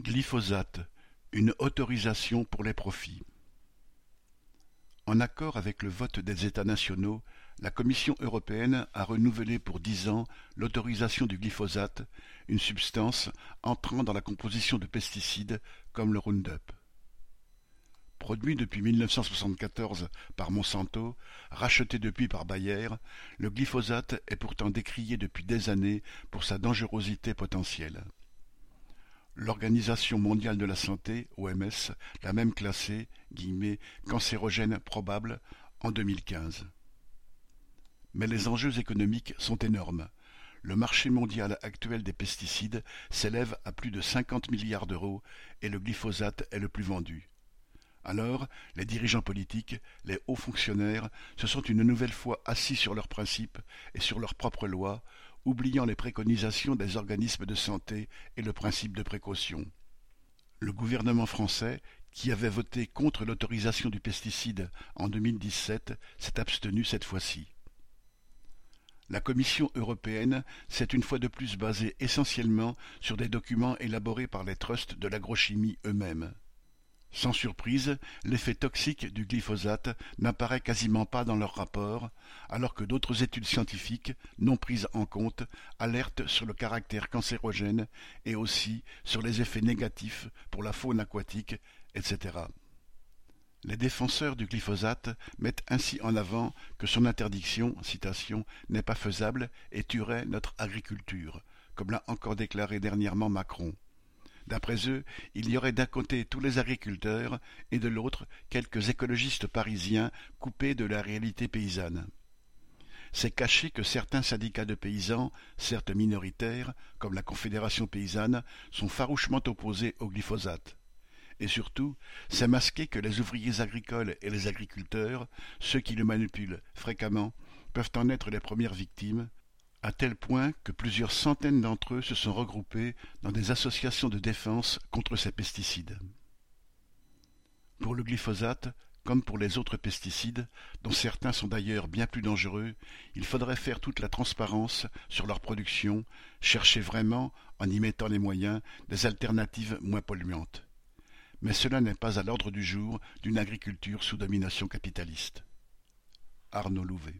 Glyphosate, une autorisation pour les profits. En accord avec le vote des États nationaux, la Commission européenne a renouvelé pour dix ans l'autorisation du glyphosate, une substance entrant dans la composition de pesticides comme le Roundup. Produit depuis 1974 par Monsanto, racheté depuis par Bayer, le glyphosate est pourtant décrié depuis des années pour sa dangerosité potentielle. L'Organisation mondiale de la santé, OMS, l'a même classé cancérogène probable en 2015. Mais les enjeux économiques sont énormes. Le marché mondial actuel des pesticides s'élève à plus de 50 milliards d'euros et le glyphosate est le plus vendu. Alors, les dirigeants politiques, les hauts fonctionnaires, se sont une nouvelle fois assis sur leurs principes et sur leurs propres lois, oubliant les préconisations des organismes de santé et le principe de précaution. Le gouvernement français, qui avait voté contre l'autorisation du pesticide en 2017, s'est abstenu cette fois-ci. La Commission européenne s'est une fois de plus basée essentiellement sur des documents élaborés par les trusts de l'agrochimie eux-mêmes. Sans surprise, l'effet toxique du glyphosate n'apparaît quasiment pas dans leur rapport, alors que d'autres études scientifiques, non prises en compte, alertent sur le caractère cancérogène et aussi sur les effets négatifs pour la faune aquatique, etc. Les défenseurs du glyphosate mettent ainsi en avant que son interdiction, n'est pas faisable et tuerait notre agriculture, comme l'a encore déclaré dernièrement Macron. D'après eux, il y aurait d'un côté tous les agriculteurs et de l'autre quelques écologistes parisiens coupés de la réalité paysanne. C'est caché que certains syndicats de paysans, certes minoritaires, comme la Confédération paysanne, sont farouchement opposés au glyphosate. Et surtout, c'est masqué que les ouvriers agricoles et les agriculteurs, ceux qui le manipulent fréquemment, peuvent en être les premières victimes, à tel point que plusieurs centaines d'entre eux se sont regroupés dans des associations de défense contre ces pesticides. Pour le glyphosate, comme pour les autres pesticides, dont certains sont d'ailleurs bien plus dangereux, il faudrait faire toute la transparence sur leur production, chercher vraiment, en y mettant les moyens, des alternatives moins polluantes. Mais cela n'est pas à l'ordre du jour d'une agriculture sous domination capitaliste. Arnaud Louvet